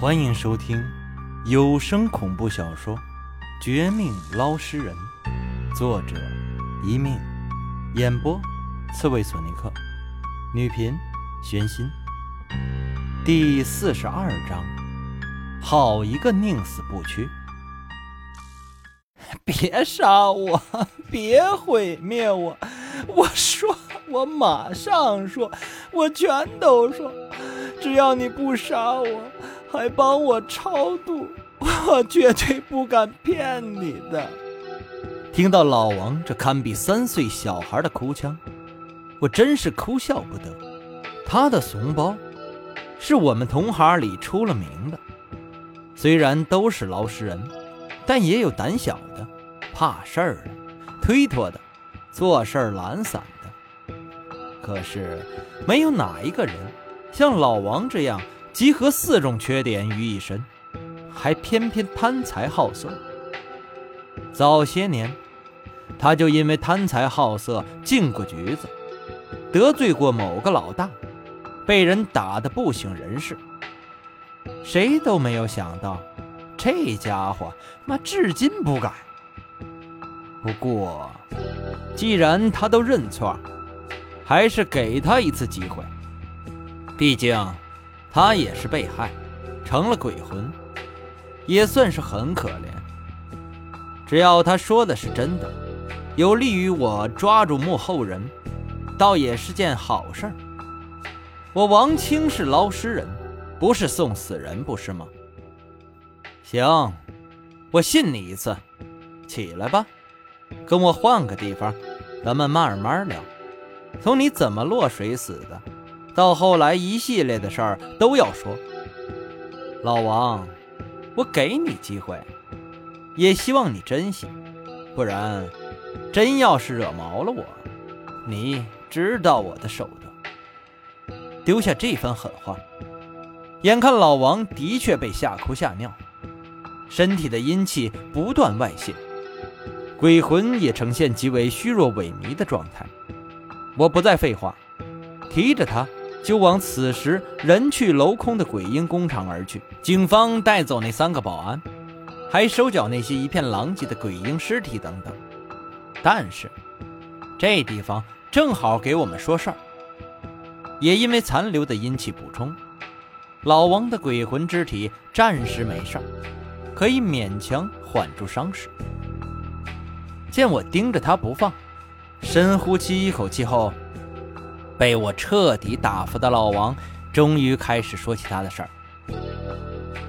欢迎收听有声恐怖小说《绝命捞尸人》，作者一命，演播刺猬索尼克，女频玄心。第四十二章，好一个宁死不屈！别杀我，别毁灭我！我说，我马上说，我全都说，只要你不杀我，还帮我超度，我绝对不敢骗你的。听到老王这堪比三岁小孩的哭腔，我真是哭笑不得。他的怂包，是我们同行里出了名的。虽然都是老实人，但也有胆小的、怕事儿的、推脱的、做事懒散的。可是，没有哪一个人像老王这样集合四种缺点于一身，还偏偏贪财好色。早些年，他就因为贪财好色进过局子，得罪过某个老大，被人打得不省人事。谁都没有想到，这家伙妈至今不改。不过，既然他都认错，还是给他一次机会。毕竟，他也是被害，成了鬼魂，也算是很可怜。只要他说的是真的，有利于我抓住幕后人，倒也是件好事儿。我王清是捞尸人，不是送死人，不是吗？行，我信你一次。起来吧，跟我换个地方，咱们慢慢聊。从你怎么落水死的，到后来一系列的事儿都要说。老王，我给你机会。也希望你珍惜，不然，真要是惹毛了我，你知道我的手段。丢下这番狠话，眼看老王的确被吓哭吓尿，身体的阴气不断外泄，鬼魂也呈现极为虚弱萎靡的状态。我不再废话，提着他就往此时人去楼空的鬼婴工厂而去。警方带走那三个保安。还收缴那些一片狼藉的鬼婴尸体等等，但是这地方正好给我们说事儿。也因为残留的阴气补充，老王的鬼魂之体暂时没事儿，可以勉强缓住伤势。见我盯着他不放，深呼吸一口气后，被我彻底打发的老王终于开始说起他的事儿。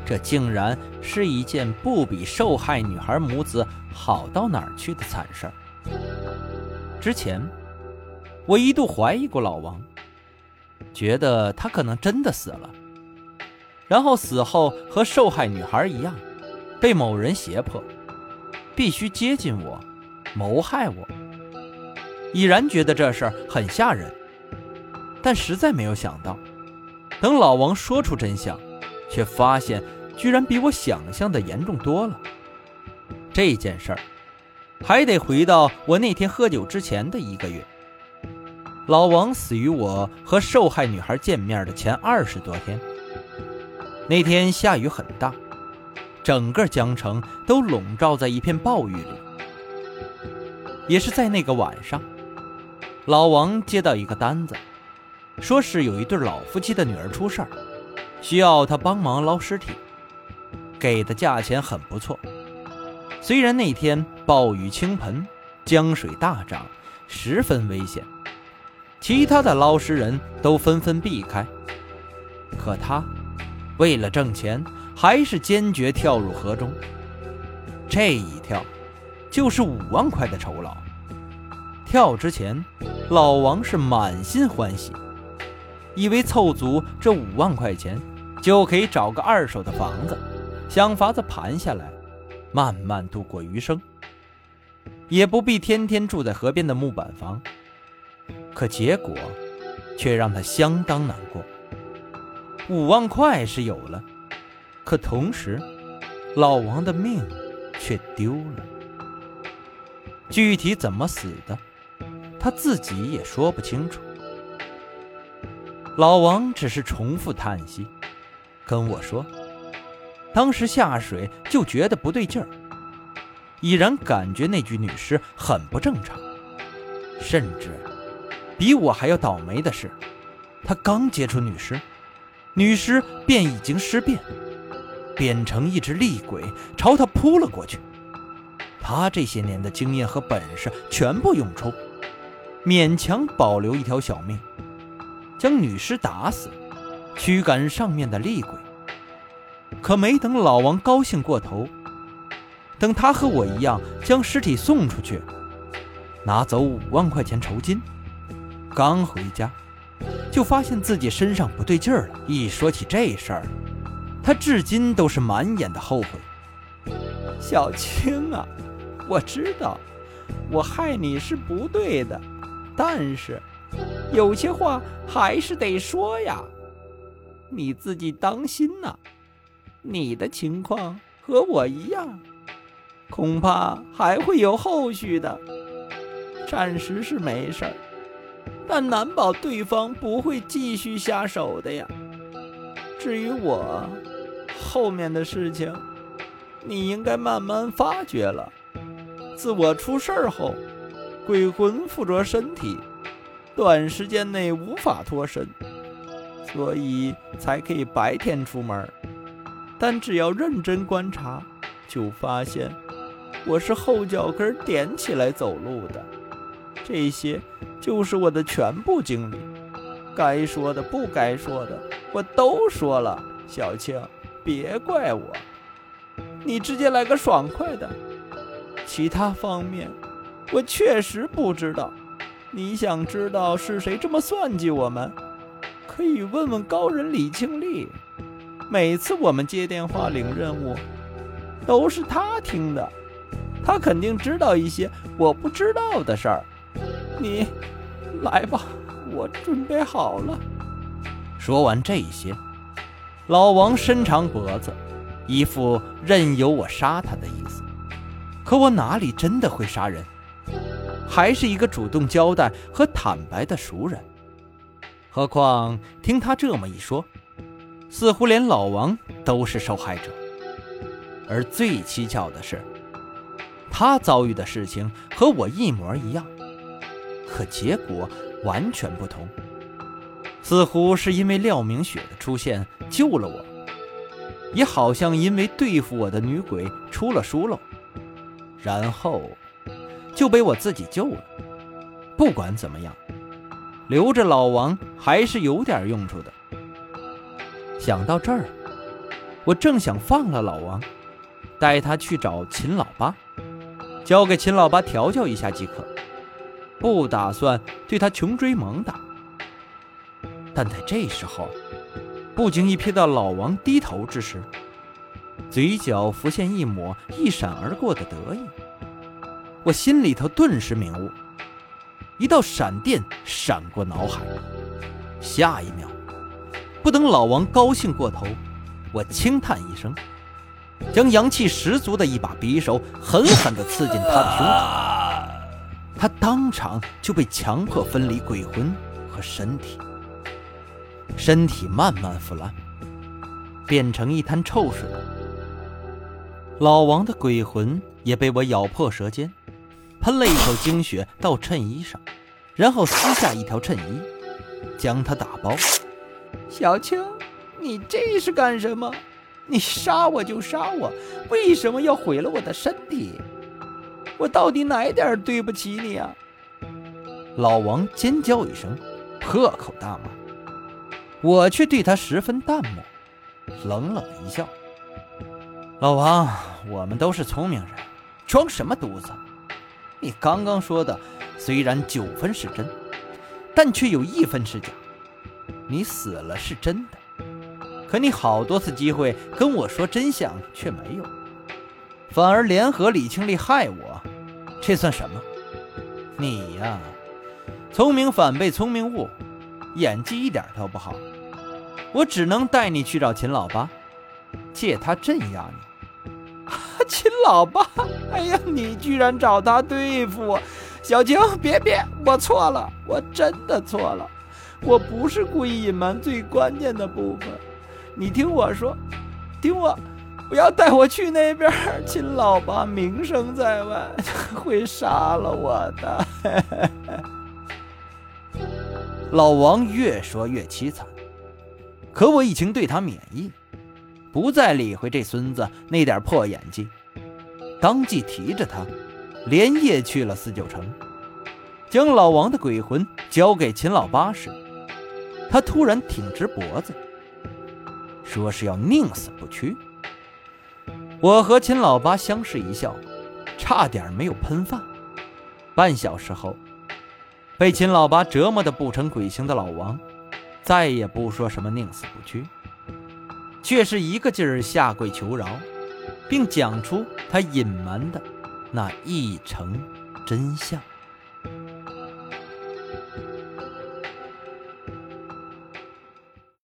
这竟然是一件不比受害女孩母子好到哪儿去的惨事儿。之前，我一度怀疑过老王，觉得他可能真的死了，然后死后和受害女孩一样，被某人胁迫，必须接近我，谋害我。已然觉得这事儿很吓人，但实在没有想到，等老王说出真相，却发现。居然比我想象的严重多了。这件事儿还得回到我那天喝酒之前的一个月。老王死于我和受害女孩见面的前二十多天。那天下雨很大，整个江城都笼罩在一片暴雨里。也是在那个晚上，老王接到一个单子，说是有一对老夫妻的女儿出事儿，需要他帮忙捞尸体。给的价钱很不错，虽然那天暴雨倾盆，江水大涨，十分危险，其他的捞尸人都纷纷避开。可他为了挣钱，还是坚决跳入河中。这一跳，就是五万块的酬劳。跳之前，老王是满心欢喜，以为凑足这五万块钱，就可以找个二手的房子。想法子盘下来，慢慢度过余生，也不必天天住在河边的木板房。可结果，却让他相当难过。五万块是有了，可同时，老王的命却丢了。具体怎么死的，他自己也说不清楚。老王只是重复叹息，跟我说。当时下水就觉得不对劲儿，已然感觉那具女尸很不正常。甚至，比我还要倒霉的是，他刚接触女尸，女尸便已经尸变，变成一只厉鬼朝他扑了过去。他这些年的经验和本事全部用出，勉强保留一条小命，将女尸打死，驱赶上面的厉鬼。可没等老王高兴过头，等他和我一样将尸体送出去。拿走五万块钱酬金，刚回家，就发现自己身上不对劲儿了。一说起这事儿，他至今都是满眼的后悔。小青啊，我知道我害你是不对的，但是有些话还是得说呀。你自己当心呐，你的情况和我一样，恐怕还会有后续的。暂时是没事儿，但难保对方不会继续下手的呀。至于我，后面的事情，你应该慢慢发觉了。自我出事儿后，鬼魂附着身体，短时间内无法脱身，所以才可以白天出门。但只要认真观察，就发现我是后脚跟点起来走路的。这些就是我的全部经历，该说的不该说的我都说了。小青，别怪我，你直接来个爽快的。其他方面，我确实不知道。你想知道是谁这么算计我们，可以问问高人李庆利。每次我们接电话领任务，都是他听的，他肯定知道一些我不知道的事儿。你来吧，我准备好了。说完这些，老王伸长脖子，一副任由我杀他的意思。可我哪里真的会杀人？还是一个主动交代和坦白的熟人。何况听他这么一说，似乎连老王都是受害者。而最蹊跷的是，他遭遇的事情和我一模一样。可结果完全不同，似乎是因为廖明雪的出现救了我，也好像因为对付我的女鬼出了疏漏，然后就被我自己救了。不管怎么样，留着老王还是有点用处的。想到这儿，我正想放了老王，带他去找秦老八，交给秦老八调教一下即可。不打算对他穷追猛打，但在这时候，不经意瞥到老王低头之时，嘴角浮现一抹一闪而过的得意，我心里头顿时明悟，一道闪电闪过脑海。下一秒，不等老王高兴过头，我轻叹一声，将阳气十足的一把匕首狠狠地刺进他的胸口。他当场就被强迫分离鬼魂和身体，身体慢慢腐烂，变成一滩臭水。老王的鬼魂也被我咬破舌尖，喷了一口精血到衬衣上，然后撕下一条衬衣，将它打包。小青，你这是干什么？你杀我就杀我，为什么要毁了我的身体？我到底哪点对不起你啊？老王尖叫一声，破口大骂。我却对他十分淡漠，冷冷一笑：“老王，我们都是聪明人，装什么犊子？你刚刚说的虽然九分是真，但却有一分是假。你死了是真的，可你好多次机会跟我说真相却没有，反而联合李清丽害我。”这算什么？你呀，聪明反被聪明误，演技一点都不好。我只能带你去找秦老八，借他镇压你。秦老八？哎呀，你居然找他对付我！小青，别别，我错了，我真的错了，我不是故意隐瞒最关键的部分。你听我说，听我，不要带我去那边，秦老八名声在外，会杀了我的。老王越说越凄惨，可我已经对他免疫，不再理会这孙子那点破演技，当即提着他，连夜去了四九城，将老王的鬼魂交给秦老八时，他突然挺直脖子，说是要宁死不屈。我和秦老八相视一笑，差点没有喷饭。半小时后。被秦老八折磨得不成鬼形的老王，再也不说什么宁死不屈，却是一个劲儿下跪求饶，并讲出他隐瞒的那一层真相。